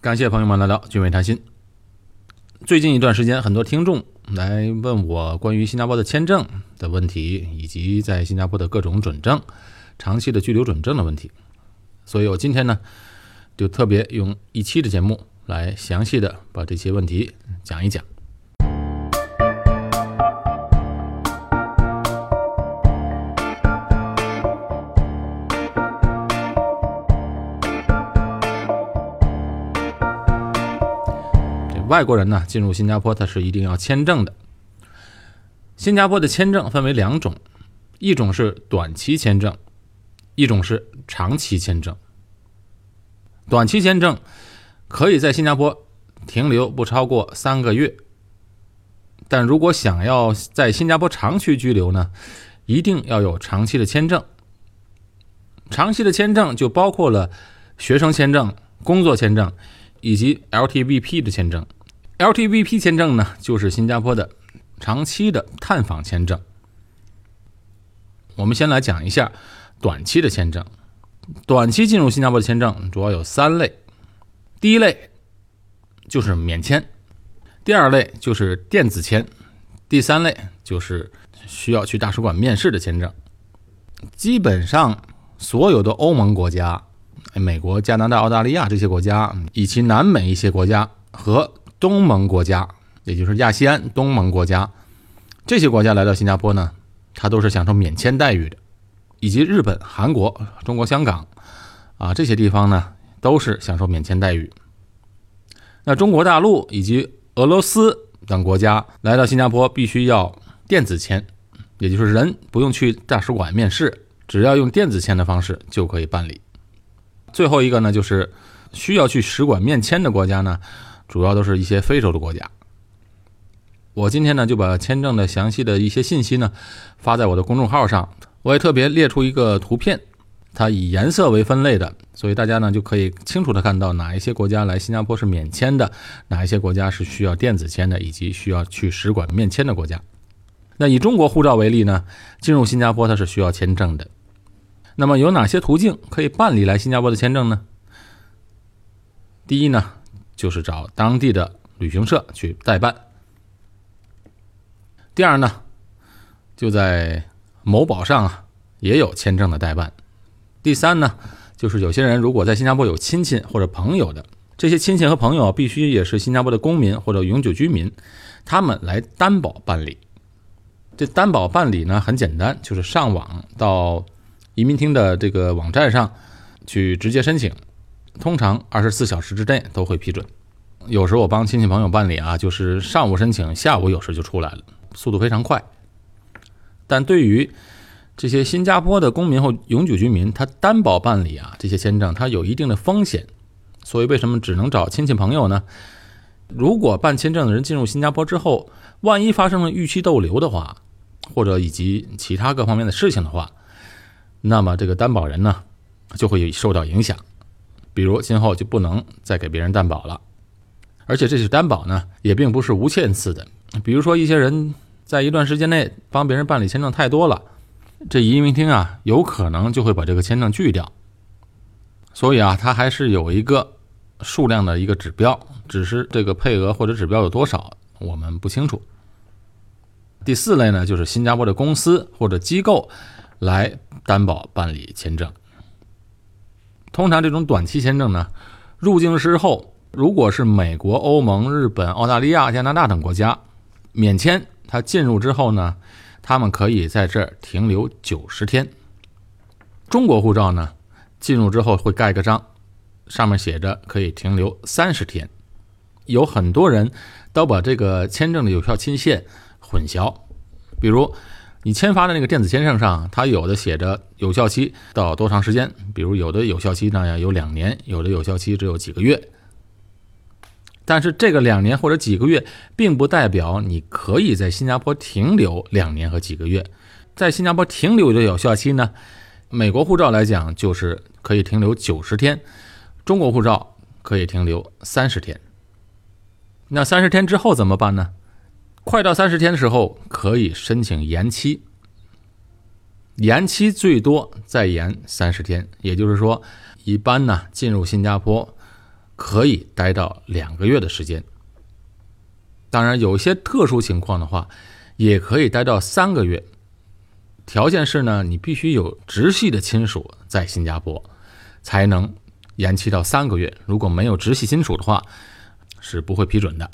感谢朋友们来到俊伟谈心。最近一段时间，很多听众来问我关于新加坡的签证的问题，以及在新加坡的各种准证、长期的居留准证的问题，所以我今天呢，就特别用一期的节目来详细的把这些问题讲一讲。外国人呢进入新加坡，他是一定要签证的。新加坡的签证分为两种，一种是短期签证，一种是长期签证。短期签证可以在新加坡停留不超过三个月，但如果想要在新加坡长期居留呢，一定要有长期的签证。长期的签证就包括了学生签证、工作签证以及 LTVP 的签证。LTVP 签证呢，就是新加坡的长期的探访签证。我们先来讲一下短期的签证。短期进入新加坡的签证主要有三类，第一类就是免签，第二类就是电子签，第三类就是需要去大使馆面试的签证。基本上所有的欧盟国家、美国、加拿大、澳大利亚这些国家，以及南美一些国家和东盟国家，也就是亚细安东盟国家，这些国家来到新加坡呢，它都是享受免签待遇的，以及日本、韩国、中国香港啊这些地方呢，都是享受免签待遇。那中国大陆以及俄罗斯等国家来到新加坡，必须要电子签，也就是人不用去大使馆面试，只要用电子签的方式就可以办理。最后一个呢，就是需要去使馆面签的国家呢。主要都是一些非洲的国家。我今天呢就把签证的详细的一些信息呢发在我的公众号上，我也特别列出一个图片，它以颜色为分类的，所以大家呢就可以清楚的看到哪一些国家来新加坡是免签的，哪一些国家是需要电子签的，以及需要去使馆面签的国家。那以中国护照为例呢，进入新加坡它是需要签证的。那么有哪些途径可以办理来新加坡的签证呢？第一呢。就是找当地的旅行社去代办。第二呢，就在某宝上啊也有签证的代办。第三呢，就是有些人如果在新加坡有亲戚或者朋友的，这些亲戚和朋友必须也是新加坡的公民或者永久居民，他们来担保办理。这担保办理呢很简单，就是上网到移民厅的这个网站上去直接申请。通常二十四小时之内都会批准。有时候我帮亲戚朋友办理啊，就是上午申请，下午有时就出来了，速度非常快。但对于这些新加坡的公民或永久居民，他担保办理啊这些签证，他有一定的风险。所以为什么只能找亲戚朋友呢？如果办签证的人进入新加坡之后，万一发生了逾期逗留的话，或者以及其他各方面的事情的话，那么这个担保人呢就会有受到影响。比如今后就不能再给别人担保了，而且这些担保呢也并不是无限次的。比如说一些人在一段时间内帮别人办理签证太多了，这移民厅啊有可能就会把这个签证拒掉。所以啊，它还是有一个数量的一个指标，只是这个配额或者指标有多少我们不清楚。第四类呢，就是新加坡的公司或者机构来担保办理签证。通常这种短期签证呢，入境之后，如果是美国、欧盟、日本、澳大利亚、加拿大等国家免签，他进入之后呢，他们可以在这儿停留九十天。中国护照呢，进入之后会盖个章，上面写着可以停留三十天。有很多人都把这个签证的有效期限混淆，比如。你签发的那个电子签证上，它有的写着有效期到多长时间？比如有的有效期呢有两年，有的有效期只有几个月。但是这个两年或者几个月，并不代表你可以在新加坡停留两年和几个月。在新加坡停留的有效期呢，美国护照来讲就是可以停留九十天，中国护照可以停留三十天。那三十天之后怎么办呢？快到三十天的时候，可以申请延期。延期最多再延三十天，也就是说，一般呢进入新加坡可以待到两个月的时间。当然，有些特殊情况的话，也可以待到三个月。条件是呢，你必须有直系的亲属在新加坡，才能延期到三个月。如果没有直系亲属的话，是不会批准的。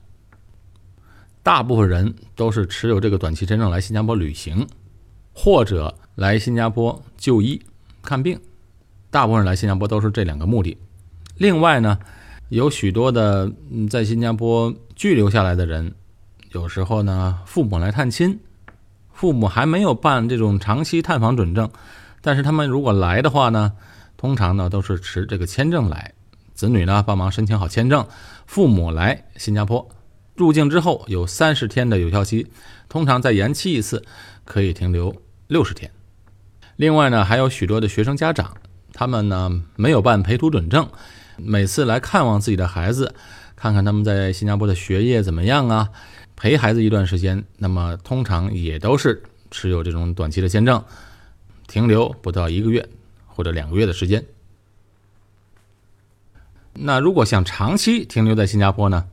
大部分人都是持有这个短期签证来新加坡旅行，或者来新加坡就医看病。大部分人来新加坡都是这两个目的。另外呢，有许多的在新加坡居留下来的人，有时候呢，父母来探亲。父母还没有办这种长期探访准证，但是他们如果来的话呢，通常呢都是持这个签证来，子女呢帮忙申请好签证，父母来新加坡入境之后有三十天的有效期，通常再延期一次可以停留六十天。另外呢，还有许多的学生家长，他们呢没有办陪读准证，每次来看望自己的孩子，看看他们在新加坡的学业怎么样啊。陪孩子一段时间，那么通常也都是持有这种短期的签证，停留不到一个月或者两个月的时间。那如果想长期停留在新加坡呢？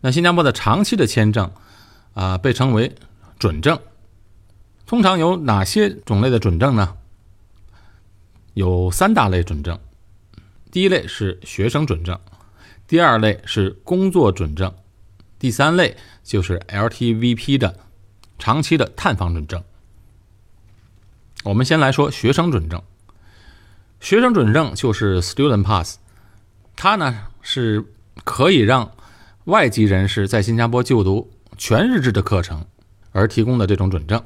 那新加坡的长期的签证啊，被称为准证。通常有哪些种类的准证呢？有三大类准证。第一类是学生准证，第二类是工作准证。第三类就是 LTVP 的长期的探访准证。我们先来说学生准证。学生准证就是 Student Pass，它呢是可以让外籍人士在新加坡就读全日制的课程而提供的这种准证。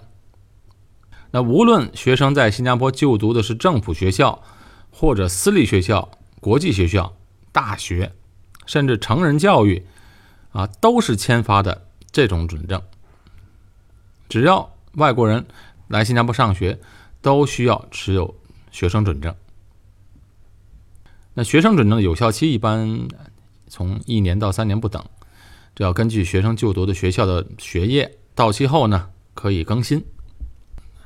那无论学生在新加坡就读的是政府学校，或者私立学校、国际学校、大学，甚至成人教育。啊，都是签发的这种准证。只要外国人来新加坡上学，都需要持有学生准证。那学生准证的有效期一般从一年到三年不等，这要根据学生就读的学校的学业到期后呢，可以更新。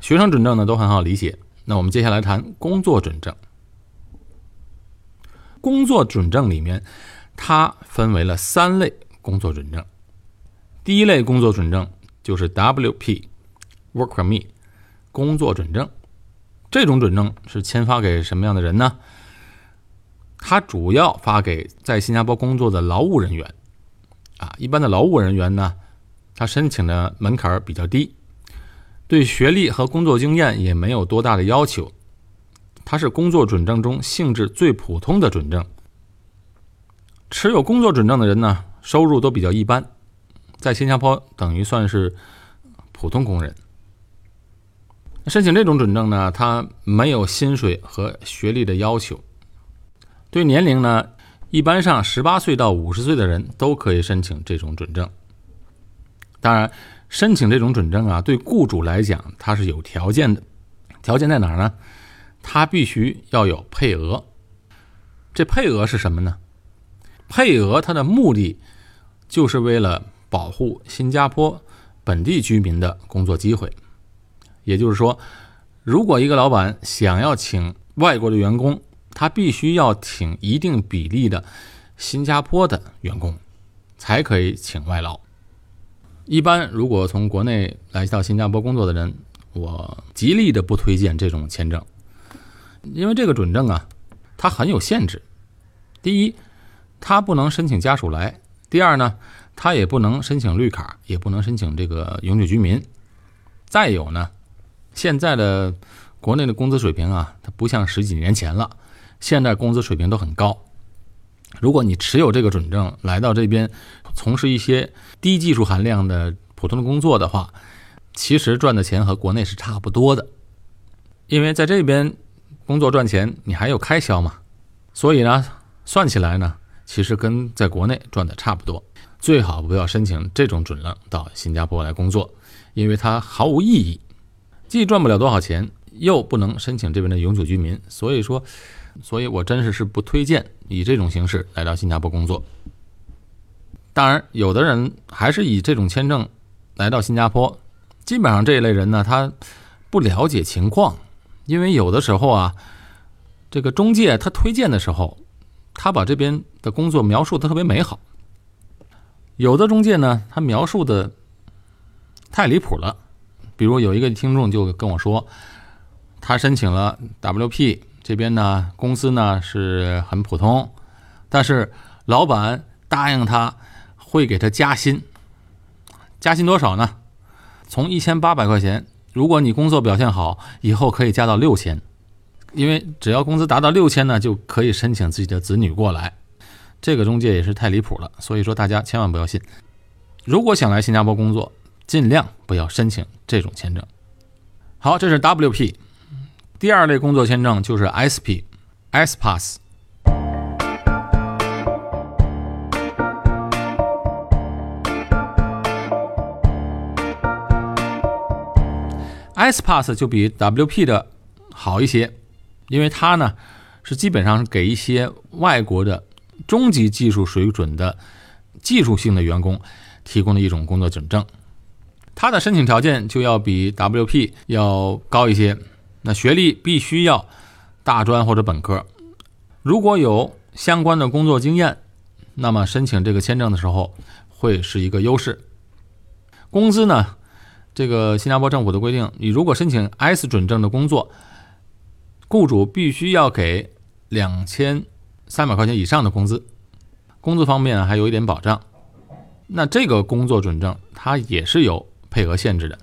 学生准证呢都很好理解。那我们接下来谈工作准证。工作准证里面，它分为了三类。工作准证，第一类工作准证就是 WP，Work Permit，工作准证。这种准证是签发给什么样的人呢？它主要发给在新加坡工作的劳务人员。啊，一般的劳务人员呢，他申请的门槛比较低，对学历和工作经验也没有多大的要求。它是工作准证中性质最普通的准证。持有工作准证的人呢？收入都比较一般，在新加坡等于算是普通工人。申请这种准证呢，它没有薪水和学历的要求。对年龄呢，一般上十八岁到五十岁的人都可以申请这种准证。当然，申请这种准证啊，对雇主来讲它是有条件的。条件在哪儿呢？他必须要有配额。这配额是什么呢？配额它的目的。就是为了保护新加坡本地居民的工作机会，也就是说，如果一个老板想要请外国的员工，他必须要请一定比例的新加坡的员工，才可以请外劳。一般如果从国内来到新加坡工作的人，我极力的不推荐这种签证，因为这个准证啊，它很有限制。第一，他不能申请家属来。第二呢，他也不能申请绿卡，也不能申请这个永久居民。再有呢，现在的国内的工资水平啊，它不像十几年前了，现在工资水平都很高。如果你持有这个准证来到这边，从事一些低技术含量的普通的工作的话，其实赚的钱和国内是差不多的。因为在这边工作赚钱，你还有开销嘛，所以呢，算起来呢。其实跟在国内赚的差不多，最好不要申请这种准证到新加坡来工作，因为它毫无意义，既赚不了多少钱，又不能申请这边的永久居民。所以说，所以我真是是不推荐以这种形式来到新加坡工作。当然，有的人还是以这种签证来到新加坡，基本上这一类人呢，他不了解情况，因为有的时候啊，这个中介他推荐的时候。他把这边的工作描述的特别美好。有的中介呢，他描述的太离谱了。比如有一个听众就跟我说，他申请了 WP 这边呢，工资呢是很普通，但是老板答应他会给他加薪，加薪多少呢？从一千八百块钱，如果你工作表现好，以后可以加到六千，因为只要工资达到六千呢，就可以申请自己的子女过来。这个中介也是太离谱了，所以说大家千万不要信。如果想来新加坡工作，尽量不要申请这种签证。好，这是 WP。第二类工作签证就是 SP，S Pass。S Pass 就比 WP 的好一些，因为它呢是基本上是给一些外国的。中级技术水准的技术性的员工提供的一种工作准证，它的申请条件就要比 WP 要高一些。那学历必须要大专或者本科，如果有相关的工作经验，那么申请这个签证的时候会是一个优势。工资呢，这个新加坡政府的规定，你如果申请 S 准证的工作，雇主必须要给两千。三百块钱以上的工资，工资方面还有一点保障。那这个工作准证它也是有配额限制的，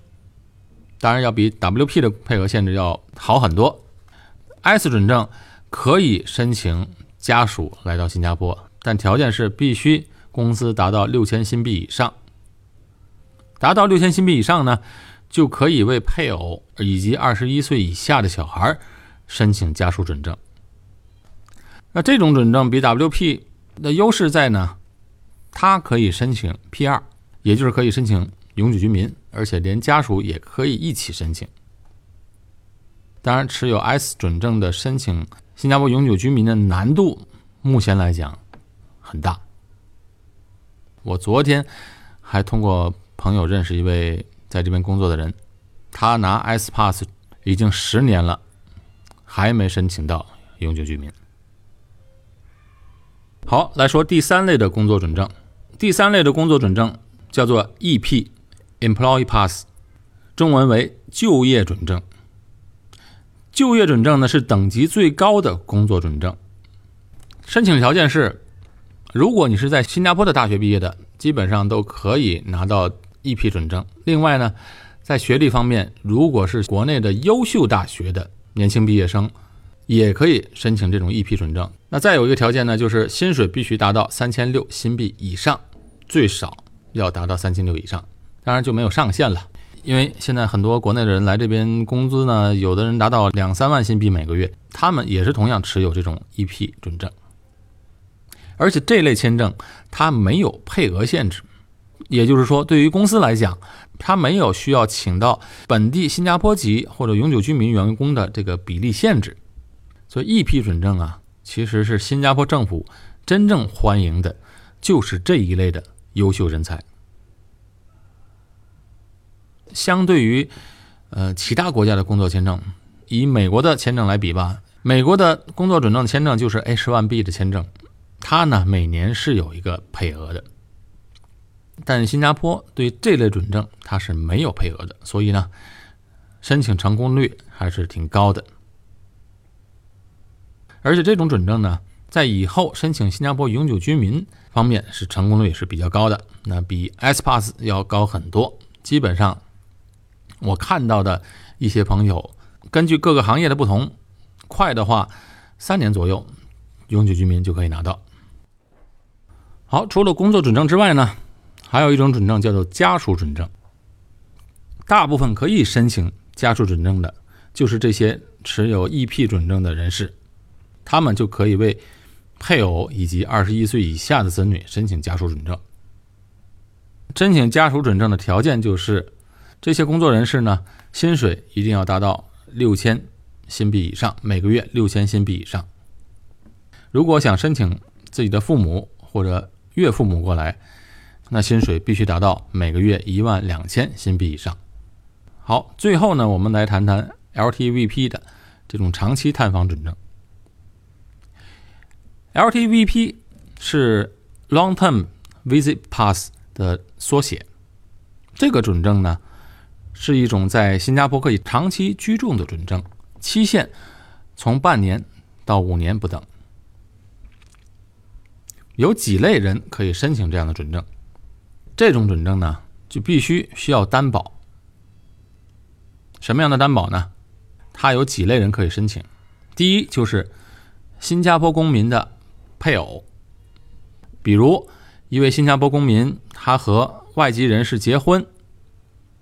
当然要比 WP 的配额限制要好很多。S 准证可以申请家属来到新加坡，但条件是必须工资达到六千新币以上。达到六千新币以上呢，就可以为配偶以及二十一岁以下的小孩申请家属准证。那这种准证比 WP 的优势在呢，它可以申请 P2，也就是可以申请永久居民，而且连家属也可以一起申请。当然，持有 S 准证的申请新加坡永久居民的难度，目前来讲很大。我昨天还通过朋友认识一位在这边工作的人，他拿 S Pass 已经十年了，还没申请到永久居民。好，来说第三类的工作准证。第三类的工作准证叫做 EP （Employee Pass），中文为就业准证。就业准证呢是等级最高的工作准证。申请条件是，如果你是在新加坡的大学毕业的，基本上都可以拿到 EP 准证。另外呢，在学历方面，如果是国内的优秀大学的年轻毕业生。也可以申请这种 EP 准证。那再有一个条件呢，就是薪水必须达到三千六新币以上，最少要达到三千六以上。当然就没有上限了，因为现在很多国内的人来这边工资呢，有的人达到两三万新币每个月，他们也是同样持有这种 EP 准证。而且这类签证它没有配额限制，也就是说，对于公司来讲，它没有需要请到本地新加坡籍或者永久居民员工的这个比例限制。所以 EP 准证啊，其实是新加坡政府真正欢迎的，就是这一类的优秀人才。相对于呃其他国家的工作签证，以美国的签证来比吧，美国的工作准证签证就是 H1B 的签证，它呢每年是有一个配额的，但新加坡对这类准证它是没有配额的，所以呢申请成功率还是挺高的。而且这种准证呢，在以后申请新加坡永久居民方面是成功率是比较高的，那比 S Pass 要高很多。基本上，我看到的一些朋友，根据各个行业的不同，快的话三年左右，永久居民就可以拿到。好，除了工作准证之外呢，还有一种准证叫做家属准证。大部分可以申请家属准证的，就是这些持有 EP 准证的人士。他们就可以为配偶以及二十一岁以下的子女申请家属准证。申请家属准证的条件就是，这些工作人士呢，薪水一定要达到六千新币以上，每个月六千新币以上。如果想申请自己的父母或者岳父母过来，那薪水必须达到每个月一万两千新币以上。好，最后呢，我们来谈谈 LTVP 的这种长期探访准证。LTVP 是 Long Term Visit Pass 的缩写。这个准证呢，是一种在新加坡可以长期居住的准证，期限从半年到五年不等。有几类人可以申请这样的准证？这种准证呢，就必须需要担保。什么样的担保呢？它有几类人可以申请。第一就是新加坡公民的配偶，比如一位新加坡公民，他和外籍人士结婚，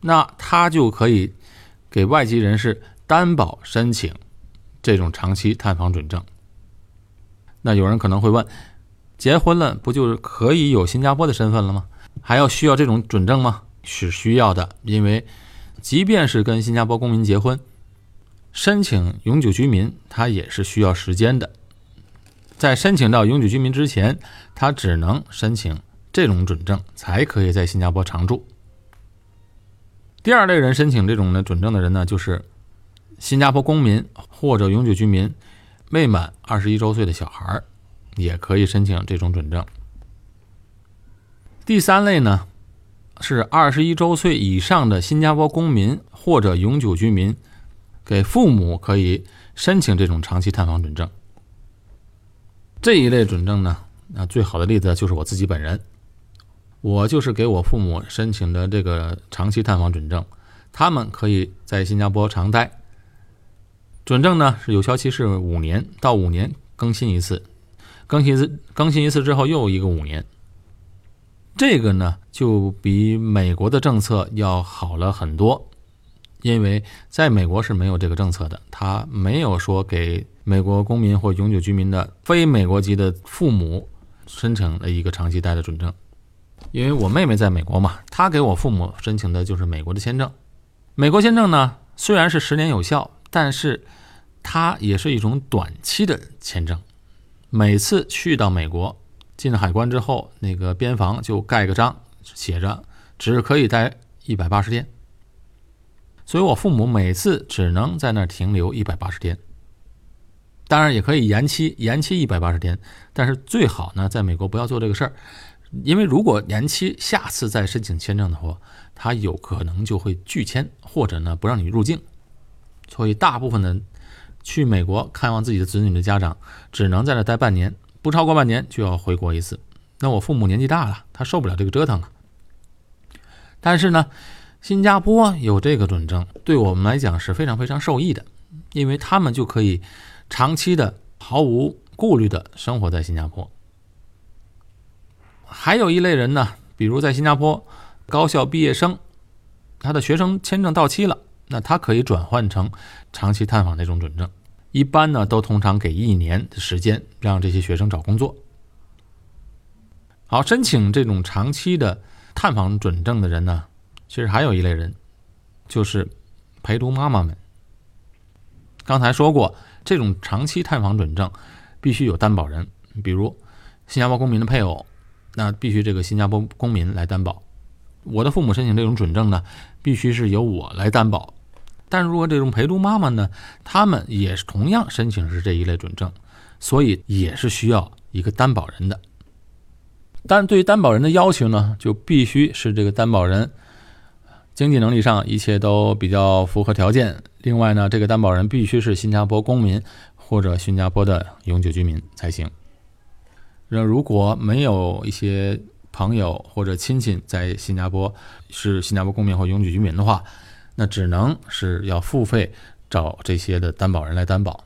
那他就可以给外籍人士担保申请这种长期探访准证。那有人可能会问，结婚了不就是可以有新加坡的身份了吗？还要需要这种准证吗？是需要的，因为即便是跟新加坡公民结婚。申请永久居民，他也是需要时间的。在申请到永久居民之前，他只能申请这种准证，才可以在新加坡常住。第二类人申请这种的准证的人呢，就是新加坡公民或者永久居民未满二十一周岁的小孩儿，也可以申请这种准证。第三类呢，是二十一周岁以上的新加坡公民或者永久居民。给父母可以申请这种长期探访准证。这一类准证呢，那最好的例子就是我自己本人，我就是给我父母申请的这个长期探访准证，他们可以在新加坡常待。准证呢是有效期是五年，到五年更新一次，更新一次更新一次之后又一个五年。这个呢就比美国的政策要好了很多。因为在美国是没有这个政策的，他没有说给美国公民或永久居民的非美国籍的父母申请了一个长期待的准证。因为我妹妹在美国嘛，她给我父母申请的就是美国的签证。美国签证呢，虽然是十年有效，但是它也是一种短期的签证。每次去到美国，进了海关之后，那个边防就盖个章，写着只可以待一百八十天。所以我父母每次只能在那儿停留一百八十天，当然也可以延期，延期一百八十天，但是最好呢，在美国不要做这个事儿，因为如果延期，下次再申请签证的话，他有可能就会拒签，或者呢不让你入境。所以大部分的去美国看望自己的子女的家长，只能在那待半年，不超过半年就要回国一次。那我父母年纪大了，他受不了这个折腾啊。但是呢。新加坡有这个准证，对我们来讲是非常非常受益的，因为他们就可以长期的毫无顾虑的生活在新加坡。还有一类人呢，比如在新加坡高校毕业生，他的学生签证到期了，那他可以转换成长期探访那种准证，一般呢都通常给一年的时间让这些学生找工作。好，申请这种长期的探访准证的人呢？其实还有一类人，就是陪读妈妈们。刚才说过，这种长期探访准证必须有担保人，比如新加坡公民的配偶，那必须这个新加坡公民来担保。我的父母申请这种准证呢，必须是由我来担保。但如果这种陪读妈妈呢，他们也是同样申请是这一类准证，所以也是需要一个担保人的。但对于担保人的要求呢，就必须是这个担保人。经济能力上一切都比较符合条件。另外呢，这个担保人必须是新加坡公民或者新加坡的永久居民才行。那如果没有一些朋友或者亲戚在新加坡是新加坡公民或永久居民的话，那只能是要付费找这些的担保人来担保。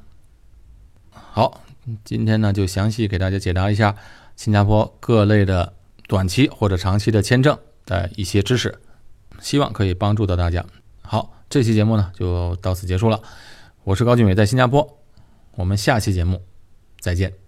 好，今天呢就详细给大家解答一下新加坡各类的短期或者长期的签证的一些知识。希望可以帮助到大家。好，这期节目呢就到此结束了。我是高俊伟，在新加坡。我们下期节目再见。